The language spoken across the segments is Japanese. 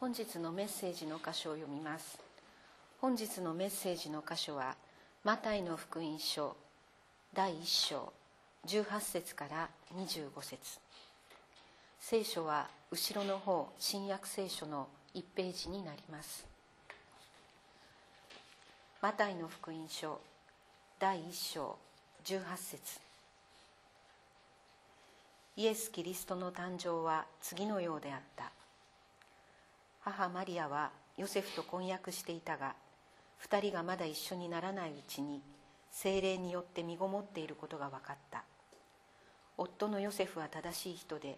本日のメッセージの箇所を読みます。本日のメッセージの箇所はマタイの福音書第1章18節から25節。聖書は後ろの方新約聖書の1ページになります。マタイの福音書第1章18節。イエス・キリストの誕生は次のようであった。母マリアはヨセフと婚約していたが2人がまだ一緒にならないうちに精霊によって身ごもっていることが分かった。夫のヨセフは正しい人で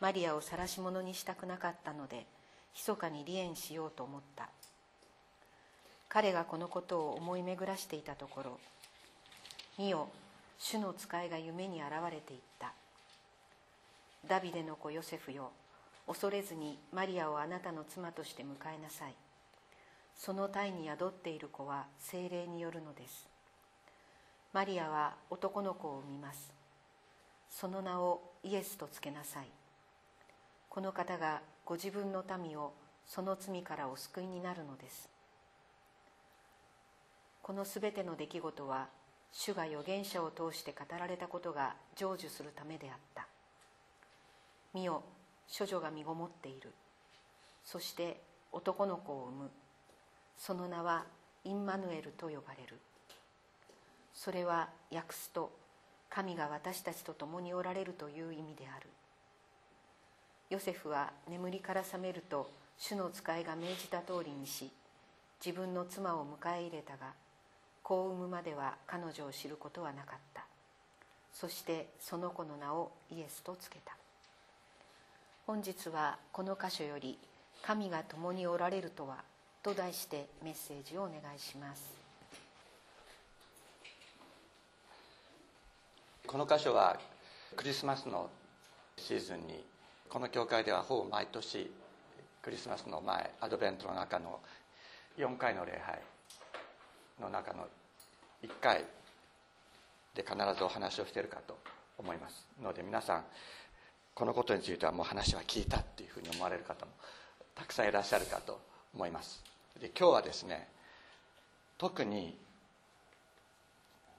マリアを晒し者にしたくなかったので密かに離縁しようと思った。彼がこのことを思い巡らしていたところ「見よ主の使いが夢に現れていった」「ダビデの子ヨセフよ恐れずにマリアをあなたの妻として迎えなさい。その体に宿っている子は精霊によるのです。マリアは男の子を産みます。その名をイエスとつけなさい。この方がご自分の民をその罪からお救いになるのです。このすべての出来事は主が預言者を通して語られたことが成就するためであった。見よ処女が身ごもっている。そして男の子を産む。その名はインマヌエルと呼ばれる。それは訳すと神が私たちと共におられるという意味である。ヨセフは眠りから覚めると主の使いが命じた通りにし自分の妻を迎え入れたが子を産むまでは彼女を知ることはなかった。そしてその子の名をイエスとつけた。本日はこの箇所より「神が共におられるとは」と題してメッセージをお願いします。この箇所はクリスマスのシーズンにこの教会ではほぼ毎年クリスマスの前アドベントの中の4回の礼拝の中の1回で必ずお話をしているかと思いますので皆さんこのことについてはもう話は聞いたっていうふうに思われる方もたくさんいらっしゃるかと思います。で今日はですね特に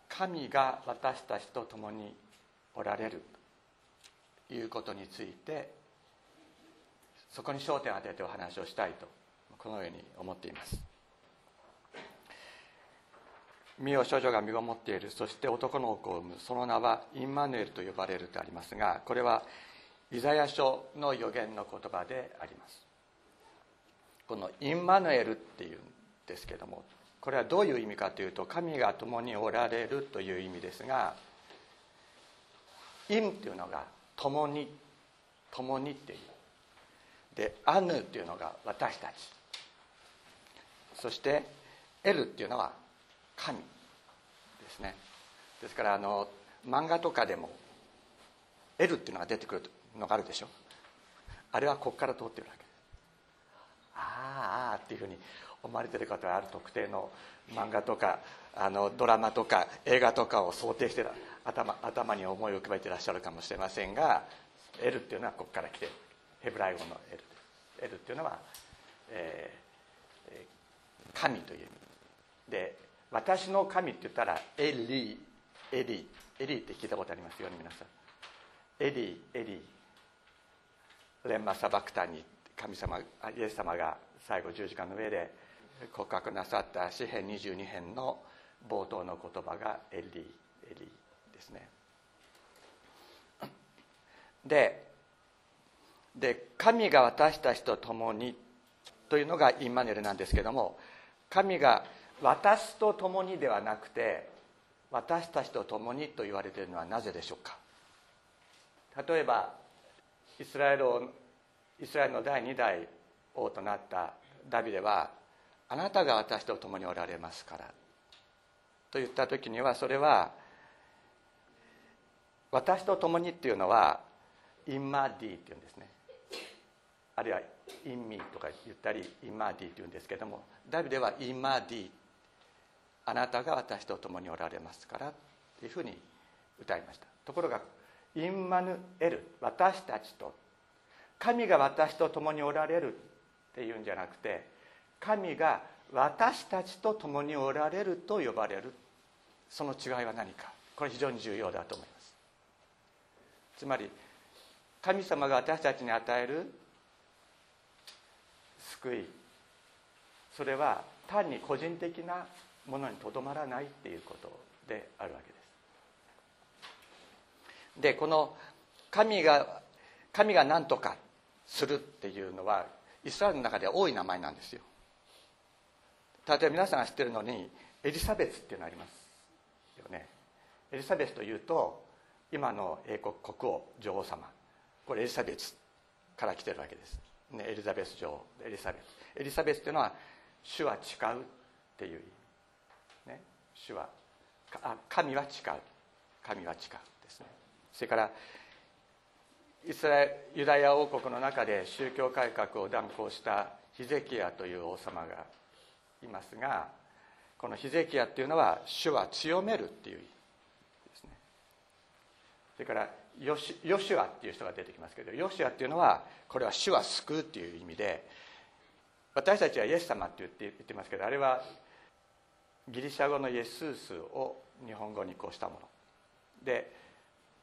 神が私たちと共におられるということについてそこに焦点を当ててお話をしたいとこのように思っています。身を少女が身ごもっているそして男の子を産むその名はインマヌエルと呼ばれるとありますがこれはイザヤ書の予言の言葉であります。このインマヌエルっていうんですけどもこれはどういう意味かというと神が共におられるという意味ですがインっていうのが共に共にっていう。でアヌっていうのが私たち。そしてエルっていうのは神ですね。ですからあの漫画とかでもエルっていうのが出てくるとのがあるでしょ。あれはここから通ってるわけ。ですああっていうふうに思われてる方はある特定の漫画とかあのドラマとか映画とかを想定して頭頭に思いを浮かべてらっしゃるかもしれませんが「L」っていうのはここから来てヘブライ語の L L っていうのは、えー、神という意味。で私の神って言ったらエリーエリーエリーって聞いたことありますよね皆さん。エリーエリー。レンマサバクタに神様イエス様が最後十字架の上で告白なさった詩編22編の冒頭の言葉がエリエリですね。でで神が私たちと共にというのがインマネルなんですけども神が私と共にではなくて私たちと共にと言われているのはなぜでしょうか？例えばイスラエルイスラエルの第2代王となったダビデはあなたが私と共におられますから。と言った時にはそれは私と共にっていうのはעמדי っていうんですね。あるいはעמי とか言ったりעמדי っていうんですけどもダビデは עמדיあなたが私と共におられますからっていうふうに歌いました。ところがインマヌエル私たちと。神が私と共におられるっていうんじゃなくて神が私たちと共におられると呼ばれる。その違いは何か。これ非常に重要だと思います。つまり神様が私たちに与える救いそれは単に個人的なものにとどまらないっていうことであるわけです。でこの神が神が何とかするっていうのはイスラエルの中では多い名前なんですよ。例えば皆さんが知ってるのにエリザベスっていうのありますよね。エリザベスというと今の英国国王女王様。これエリザベスから来てるわけです、ね、エリザベス女王エリザベス。エリザベスっていうのは主は誓うっていう意味、ね、主はあ神は誓う。神は誓うですね。それからイスラエユダヤ王国の中で宗教改革を断行したヒゼキヤという王様がいますがこのヒゼキヤっていうのは主は強めるっていう意味ですね。それからヨシヨシュアっていう人が出てきますけどヨシュアっていうのはこれは主は救うっていう意味で私たちはイエス様って言って言ってますけどあれはギリシャ語のイエスースを日本語にこうしたもの。で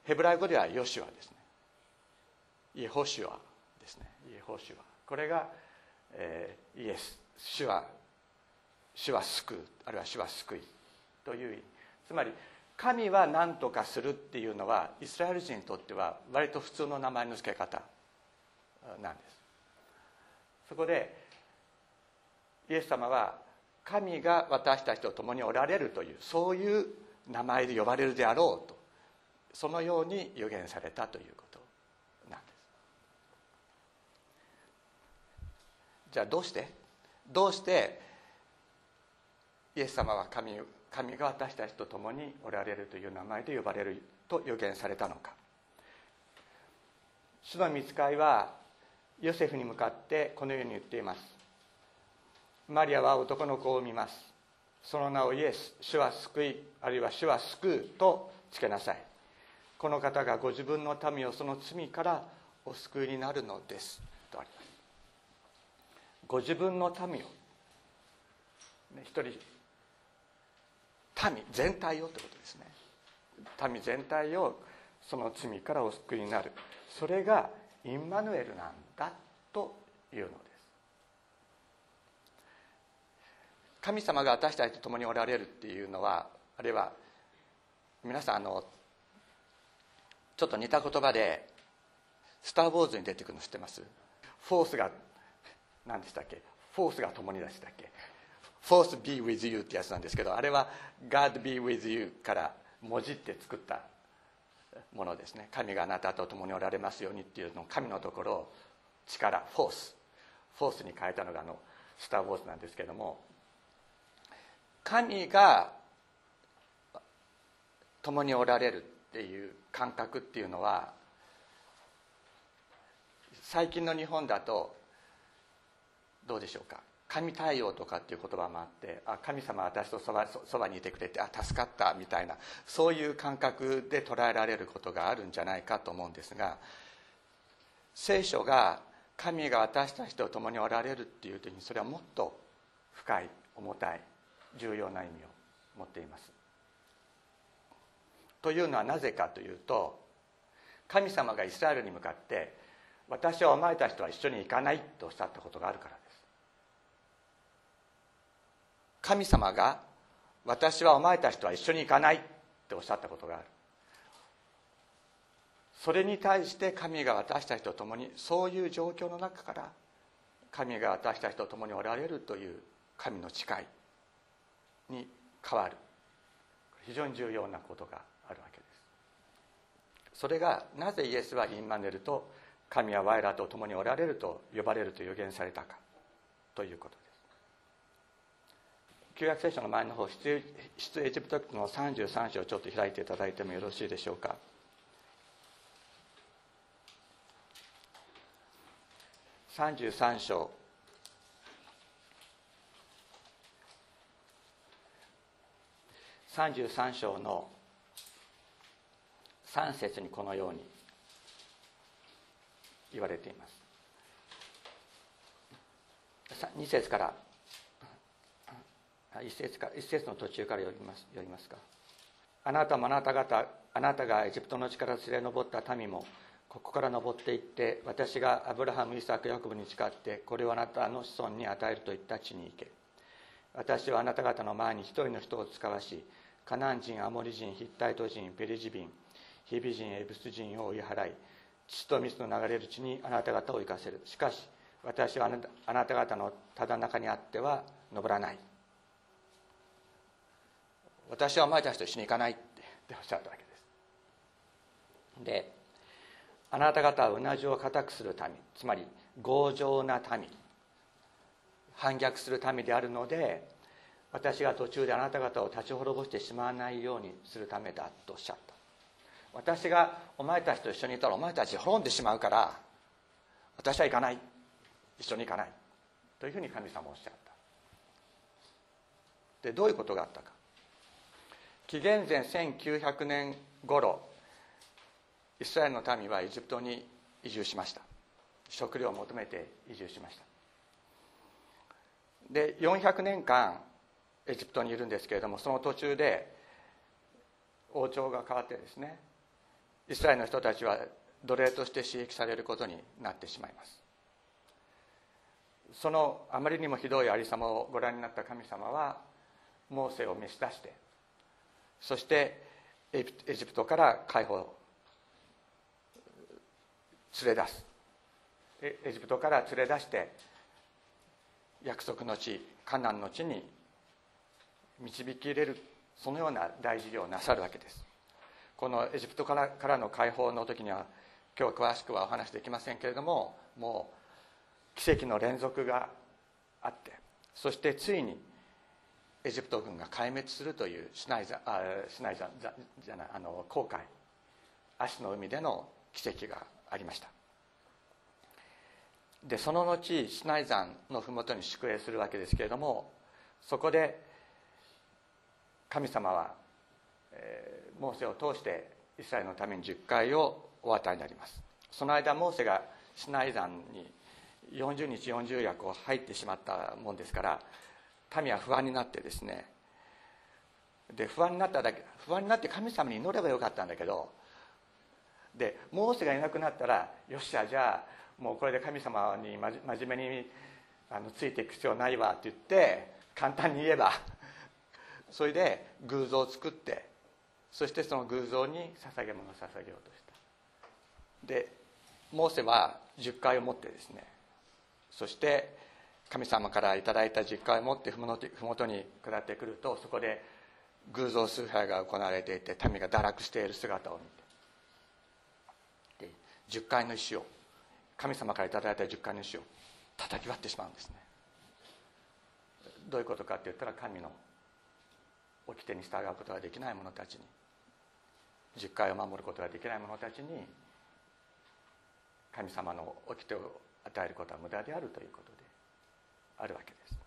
ヘブライ語ではヨシュアですね。イエホシュアですね。イエホシュア。これが、えー、イエス主は主は救うあるいは主は救いという意味。つまり神は何とかするっていうのはイスラエル人にとっては割と普通の名前の付け方なんです。そこでイエス様は神が私たちと共におられるというそういう名前で呼ばれるであろうと。そのように予言されたということなんです。じゃあどうして？どうして？イエス様は神神が私たちと共におられるという名前で呼ばれると予言されたのか。主の見つかいはヨセフに向かってこのように言っています。マリアは男の子を産みます。その名をイエス主は救いあるいは主は救うとつけなさい。この方がご自分の民をその罪からお救いになるのです。とあります。ご自分の民を一人民全体をということですね。民全体をその罪からお救いになる。それがインマヌエルなんだというのです。神様が私たちと共におられるっていうのはあるいは皆さんあのちょっと似た言葉で「スター・ウォーズ」に出てくるの知ってます？フォースが何でしたっけ？フォースが共に出したっけ？Force be with you ってやつなんですけどあれは God be with you からもじって作ったものですね。神があなたと共におられますようにっていうのを神のところを力フォースフォースに変えたのがあのスター・ウォーズなんですけども神が共におられる。っていう感覚っていうのは最近の日本だとどうでしょうか神対応とかっていう言葉もあってあ神様私とそばそばにいてくれてあ助かったみたいなそういう感覚で捉えられることがあるんじゃないかと思うんですが聖書が神が私たちと共におられるっていう時にそれはもっと深い重たい重要な意味を持っています。というのはなぜかというと神様がイスラエルに向かって「私はお前たちとは一緒に行かない」とおっしゃったことがあるからです。神様が私はお前たちとは一緒に行かないっておっしゃったことがある。それに対して神が私たちと共にそういう状況の中から神が私たちと共におられるという神の誓いに変わる。非常に重要なことがあるわけです。それがなぜイエスはインマネルと神は我らと共におられると呼ばれると予言されたかということです。旧約聖書の前の方出エジプト記の33章をちょっと開いていただいてもよろしいでしょうか。33章。33章の3節にこのように言われています。2節から1節か1節の途中から読みます読みますか。あなたもあなた方あなたがエジプトの地から連れ上った民もここから登っていって私がアブラハムイサクヤコブに誓ってこれをあなたの子孫に与えるといった地に行け。私はあなた方の前に一人の人を使わしカナン人アモリ人ヒッタイト人ペリジビンヒビ人エブス人を追い払い血と水の流れる地にあなた方を行かせる。しかし私はあなた方のただ中にあっては登らない。私はお前たちと一緒に行かないっておっしゃったわけです。であなた方はうなじを固くする民つまり強情な民反逆する民であるので私が途中であなた方を立ち滅ぼしてしまわないようにするためだとおっしゃった。私がお前たちと一緒にいたらお前たち滅んでしまうから私は行かない。一緒に行かない。というふうに神様おっしゃった。でどういうことがあったか。紀元前1900年頃イスラエルの民はエジプトに移住しました。食料を求めて移住しました。で400年間エジプトにいるんですけれどもその途中で王朝が変わってですねイスラエルの人たちは奴隷として刺激されることになってしまいます。そのあまりにもひどいありさまをご覧になった神様はモーセを召し出してそしてエジプトから解放連れ出す。エジプトから連れ出して約束の地カナンの地に導き入れるそのような大事業をなさるわけです。このエジプトからからの解放の時には今日詳しくはお話できませんけれどももう奇跡の連続があってそしてついにエジプト軍が壊滅するというシナイザあシナイザじゃないあの航海足の海での奇跡がありました。でその後シナイ山の麓に宿営するわけですけれどもそこで神様は、えー、モーセを通してイスラエルのために10回をお与えになります。その間モーセがシナイ山に40日40夜こう入ってしまったもんですから民は不安になってですねで不安になっただけ不安になって神様に祈ればよかったんだけどでモーセがいなくなったらよっしゃじゃあもうこれで神様に真面目にあのついていく必要ないわって言って簡単に言えばそれで偶像を作ってそしてその偶像に捧げ物を捧げようとした。でモーセは十回を持ってですねそして神様から頂いた実会を持って麓に下ってくるとそこで偶像崇拝が行われていて民が堕落している姿を見てで十回の石を神様から頂いた十回の石を叩き割ってしまうんですね。どういうことかって言ったら神の掟に従うことができない者たちに十回を守ることができない者たちに神様の掟を与えることは無駄であるということであるわけです。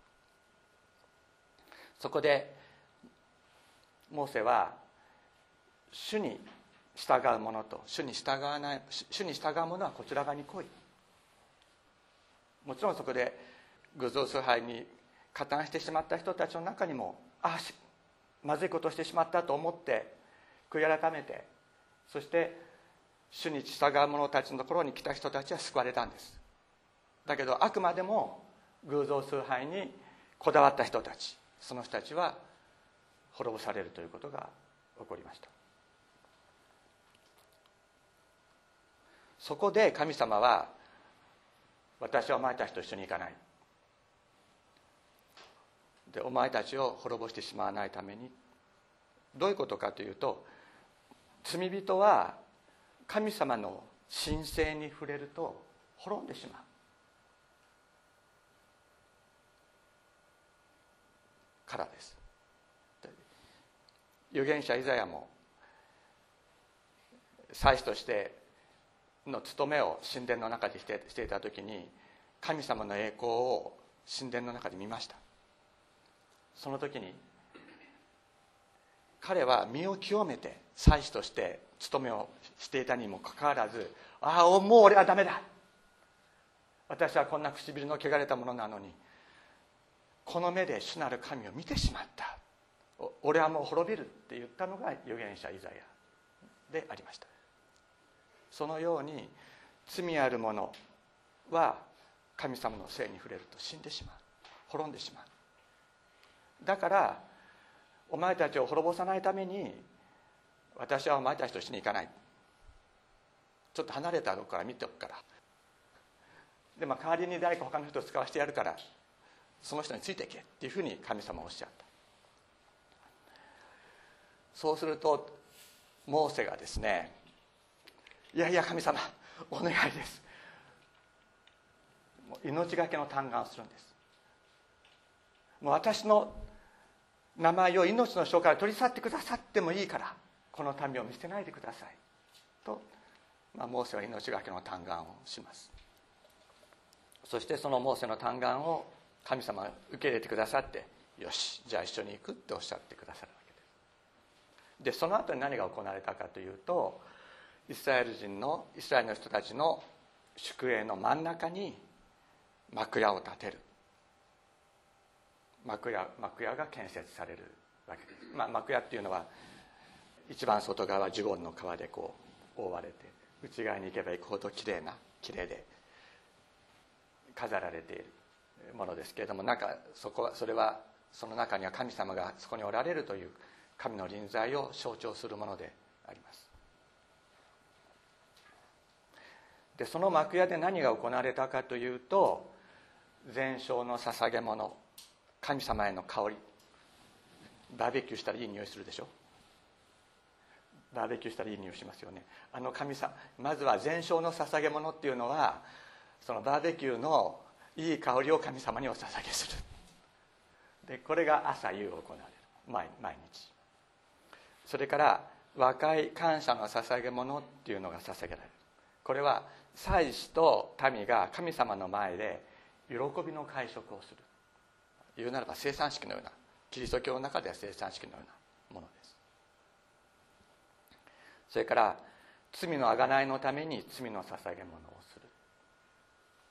そこでモーセは主に従う者と主に従わない主に従う者はこちら側に来い。もちろんそこで偶像崇拝に加担してしまった人たちの中にもああまずいことをしてしまったと思って悔い改めてそして主に従う者たちのところに来た人たちは救われたんです。だけどあくまでも偶像崇拝にこだわった人たちその人たちは滅ぼされるということが起こりました。そこで神様は私はお前たちと一緒に行かない。でお前たちを滅ぼしてしまわないためにどういうことかというと罪人は神様の神聖に触れると滅んでしまう。からです。預言者イザヤも祭司としての務めを神殿の中でしてしていた時に神様の栄光を神殿の中で見ました。その時に彼は身を清めて祭司として務めをしていたにもかかわらずああもう俺はダメだ。私はこんな唇の汚れたものなのにこの目で主なる神を見てしまった。俺はもう滅びるって言ったのが預言者イザヤ。でありました。そのように罪ある者は神様のせいに触れると死んでしまう。滅んでしまう。だからお前たちを滅ぼさないために私はお前たちと一緒に行かない。ちょっと離れたとこから見ておくから。でまあ代わりに誰か他の人を使わせてやるからその人についていけ。っていうふうに神様はおっしゃった。そうするとモーセがですねいやいや神様お願いです。命がけの嘆願をするんです。もう私の名前を命の書から取り去ってくださってもいいからこの民を見捨てないでください。と、まあ、モーセは命がけの嘆願をします。そしてそのモーセの嘆願を神様が受け入れてくださってよしじゃあ一緒に行くっておっしゃってくださるわけです。でその後に何が行われたかというとイスラエル人のイスラエルの人たちの宿営の真ん中に幕屋を建てる。幕屋幕屋が建設されるわけです、まあ、幕屋っていうのは一番外側はジュゴンの皮でこう覆われて内側に行けば行くほどきれいなきれいで飾られているものですけれどもなんかそこはそれはその中には神様がそこにおられるという神の臨在を象徴するものであります。でその幕屋で何が行われたかというと全焼の捧げ物。神様への香り。バーベキューしたらいい匂いするでしょ？バーベキューしたらいい匂いしますよね。あの神様まずは全焼の捧げ物っていうのはそのバーベキューのいい香りを神様にお捧げする。でこれが朝夕行われる。毎日。それから和解感謝の捧げ物っていうのが捧げられる。これは祭司と民が神様の前で喜びの会食をする。言うならば生産式のようなキリスト教の中では生産式のようなものです。それから罪の贖いのために罪の捧げ物をする。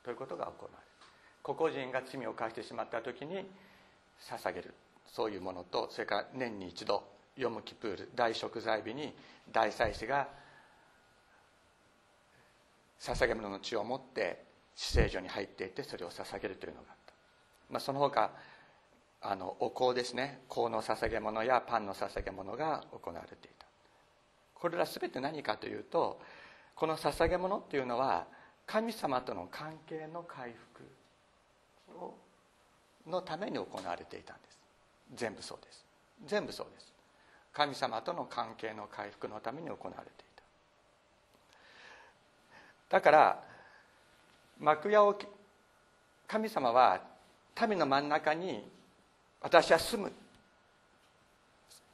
ということが行われる。個々人が罪を犯してしまった時に捧げる。そういうものとそれから年に一度ヨムキプール大食材日に大祭司が捧げ物の血を持って死聖所に入っていってそれを捧げるというのがあった、まあ、その他あのお香ですね。香の捧げ物やパンの捧げ物が行われていた。これら全て何かというとこの捧げ物っていうのは神様との関係の回復をのために行われていたんです。全部そうです。全部そうです。神様との関係の回復のために行われていた。だから幕屋を神様は民の真ん中に私は住む。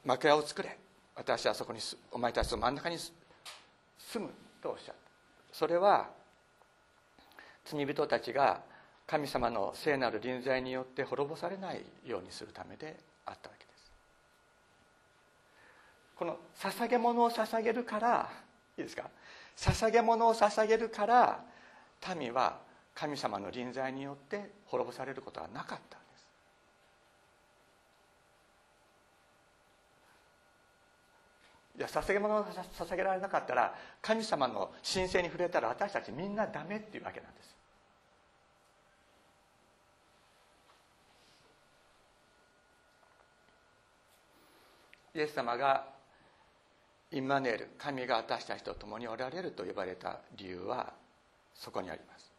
幕屋を作れ。私はそこにお前たちの真ん中に住むとおっしゃったそれは罪人たちが神様の聖なる臨在によって滅ぼされないようにするためであったわけです。この捧げ物を捧げるからいいですか？捧げ物を捧げるから民は神様の臨在によって滅ぼされることはなかった。いや捧げ物を捧げられなかったら神様の神聖に触れたら私たちみんなダメっていうわけなんです。イエス様がインマネール神が私たちと共におられると呼ばれた理由はそこにあります。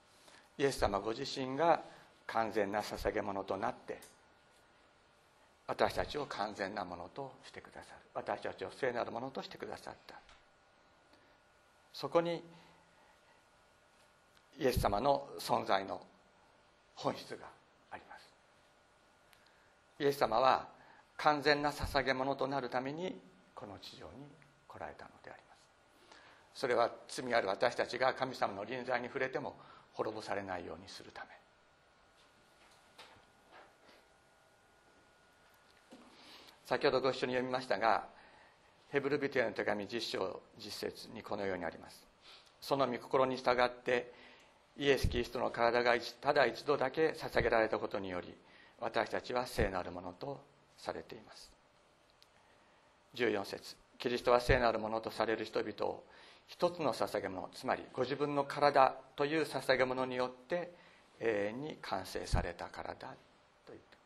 イエス様ご自身が完全な捧げ物となって私たちを完全なものとしてくださる。私たちを聖なるものとしてくださった。そこにイエス様の存在の本質があります。イエス様は完全な捧げ物となるためにこの地上に来られたのであります。それは罪ある私たちが神様の臨在に触れても滅ぼされないようにするため。先ほどご一緒に読みましたがヘブルビテへの手紙10章10節にこのようにあります。その御心に従ってイエス・キリストの体がただ一度だけ捧げられたことにより私たちは聖なるものとされています。14節。キリストは聖なるものとされる人々を一つの捧げ物つまりご自分の体という捧げ物によって永遠に完成されたからだと言って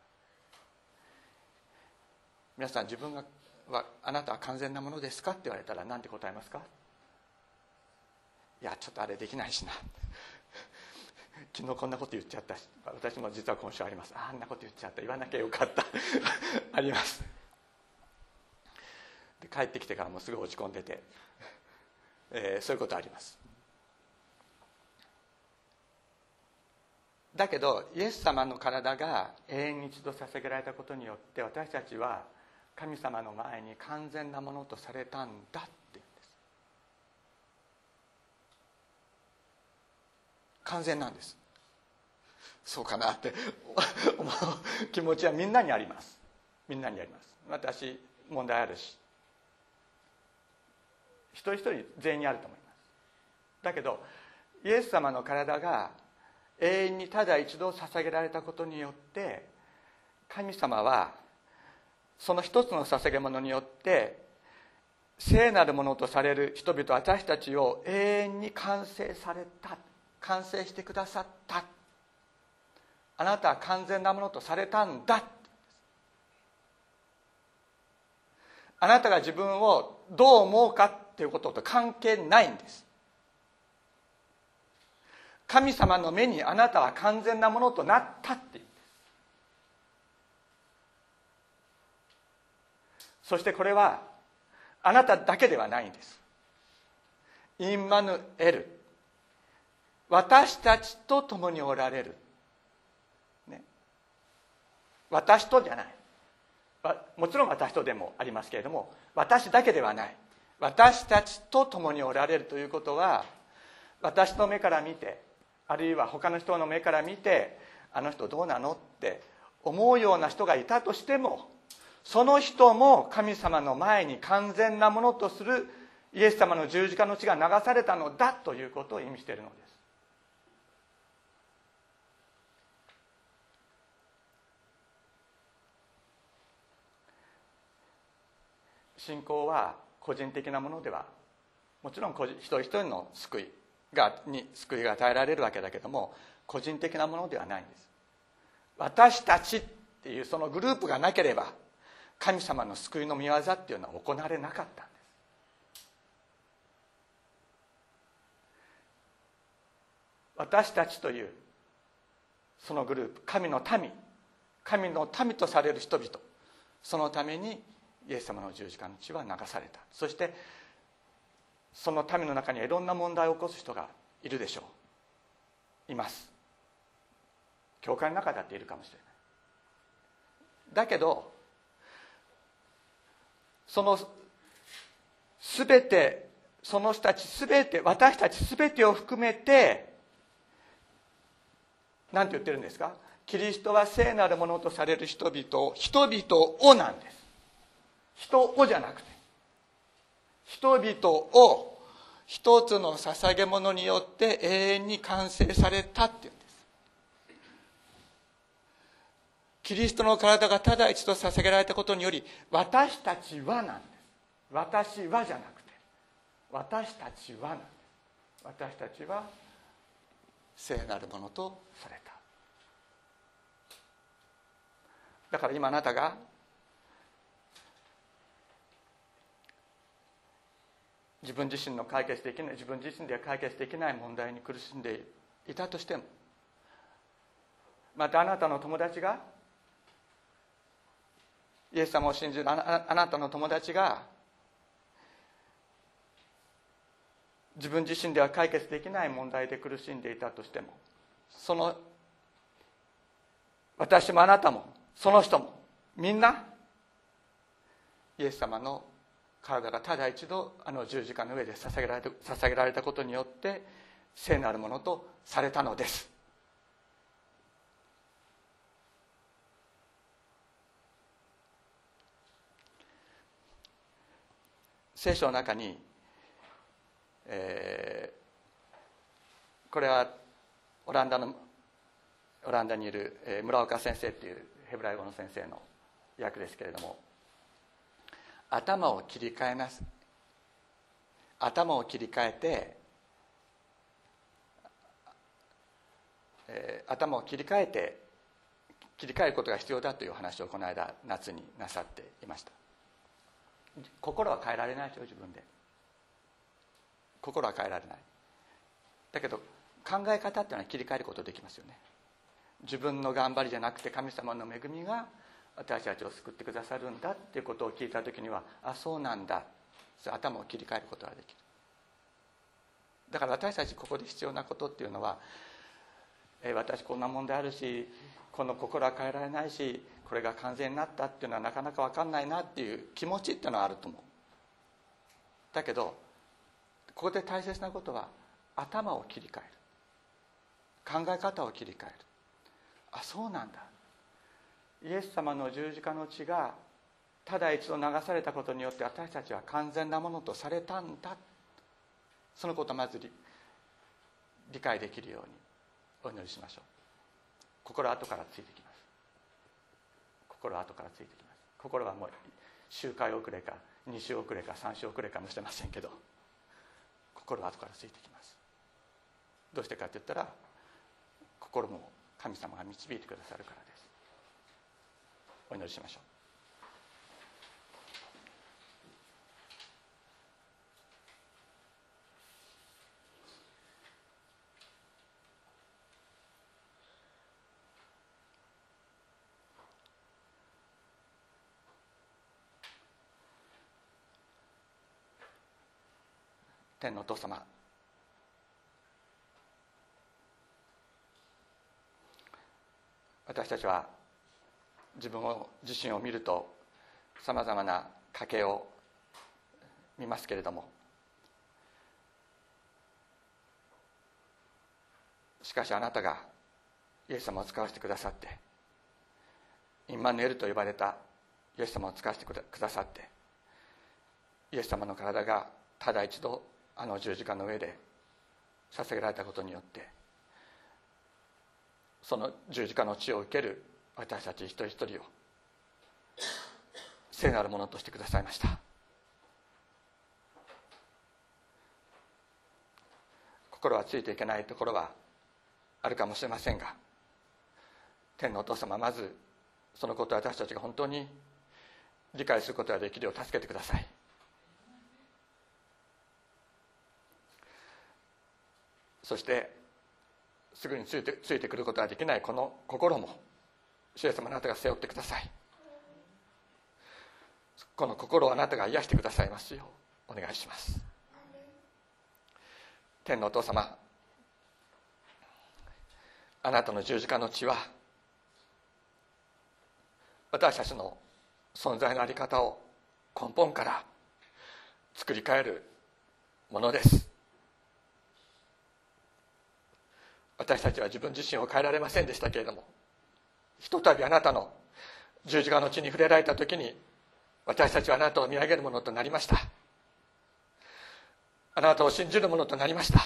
皆さん自分がはあなたは完全なものですかって言われたら何て答えますか？いやちょっとあれできないしな。昨日こんなこと言っちゃったし。私も実は今週あります。あんなこと言っちゃった。言わなきゃよかった。あります。で帰ってきてからもすぐ落ち込んでて、えー、そういうことあります。だけどイエス様の体が永遠に一度捧げられたことによって私たちは神様の前に完全なものとされたんだって言うんです。完全なんです。そうかなって 思う気持ちはみんなにあります。みんなにあります。私問題あるし。一人一人全員にあると思います。だけどイエス様の体が永遠にただ一度捧げられたことによって神様はその一つの捧げ物によって聖なるものとされる人々私たちを永遠に完成された完成してくださった。あなたは完全なものとされたんだ。あなたが自分をどう思うかっていうことと関係ないんです。神様の目にあなたは完全なものとなったっていうんですそしてこれはあなただけではないんです。インマヌエル。私たちと共におられる。ね。私とじゃない。もちろん私とでもありますけれども私だけではない。私たちと共におられるということは私の目から見てあるいは他の人の目から見てあの人どうなのって思うような人がいたとしてもその人も神様の前に完全なものとするイエス様の十字架の血が流されたのだということを意味しているのです。信仰は個人的なものではもちろん一人一人の救いがに救いが与えられるわけだけども個人的なものではないんです。私たちっていうそのグループがなければ神様の救いの御業っていうのは行われなかったんです。私たちというそのグループ神の民神の民とされる人々そのためにイエス様の十字架の血は流された。そしてその民の中にはいろんな問題を起こす人がいるでしょう。います。教会の中だっているかもしれない。だけどその全てその人たち全て私たち全てを含めて何て言ってるんですか？キリストは聖なるものとされる人々を人々をなんです。人をじゃなくて人々を一つの捧げ物によって永遠に完成されたっていうんですキリストの体がただ一度捧げられたことにより私たちはなんです。私はじゃなくて私たちはなんです。私たちは聖なるものとされた。だから今あなたが自分自身の解決できない自分自身では解決できない問題に苦しんでいたとしてもまたあなたの友達がイエス様を信じるあなたの友達が自分自身では解決できない問題で苦しんでいたとしてもその私もあなたもその人もみんなイエス様の体がただ一度あの十字架の上で捧げられた捧げられたことによって聖なるものとされたのです。聖書の中に、えー、これはオランダのオランダにいるえ村岡先生っていうヘブライ語の先生の訳ですけれども頭を切り替えます頭を切り替えて、えー、頭を切り替えて切り替えることが必要だという話をこの間夏になさっていました。心は変えられないでしょ自分で。心は変えられない。だけど考え方っていうのは切り替えることできますよね。自分の頑張りじゃなくて神様の恵みが私たちを救ってくださるんだっていうことを聞いた時にはあそうなんだ。頭を切り替えることができる。だから私たちここで必要なことっていうのは、え私こんな問題あるしこの心は変えられないしこれが完全になったっていうのはなかなか分かんないなっていう気持ちっていうのはあると思う。だけどここで大切なことは頭を切り替える。考え方を切り替える。あそうなんだ。イエス様の十字架の血がただ一度流されたことによって私たちは完全なものとされたんだ。そのことをまず理解できるようにお祈りしましょう。心は後からついてきます。心は後からついてきます。心はもう周回遅れか2週遅れか3週遅れかもしれませんけど心は後からついてきます。どうしてかって言ったら心も神様が導いてくださるからです。お祈りしましょう。天のお父様。私たちは自分を自身を見るとさまざまな家計を見ますけれどもしかしあなたがイエス様を使わせてくださってインマヌエルと呼ばれたイエス様を使わせてくださってイエス様の体がただ一度あの十字架の上で捧げられたことによってその十字架の血を受ける私たち一人一人を聖なるものとしてくださいました。心はついていけないところはあるかもしれませんが天のお父様まずそのことを私たちが本当に理解することができるよう助けてください。そしてすぐについてついてくることができないこの心も主イエス様あなたが背負ってください。この心をあなたが癒してくださいますようお願いします。天のお父様あなたの十字架の血は私たちの存在の在り方を根本から作り変えるものです。私たちは自分自身を変えられませんでしたけれどもひとたびあなたの十字架の地に触れられた時に私たちはあなたを見上げるものとなりました。あなたを信じるものとなりました。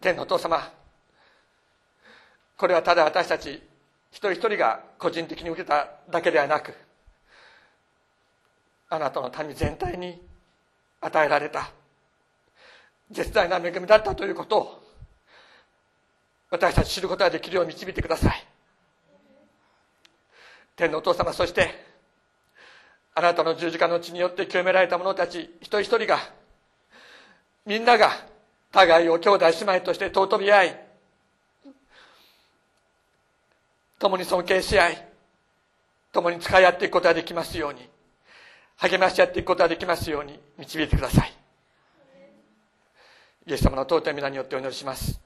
天のお父様これはただ私たち一人一人が個人的に受けただけではなくあなたの民全体に与えられた絶大な恵みだったということを私たち知ることができるよう導いてください。天のお父様そしてあなたの十字架の血によって清められた者たち一人一人がみんなが互いを兄弟姉妹として尊び合い共に尊敬し合い共に使い合っていくことができますように励まし合っていくことができますように導いてください。イエス様の尊い皆によってお祈りします。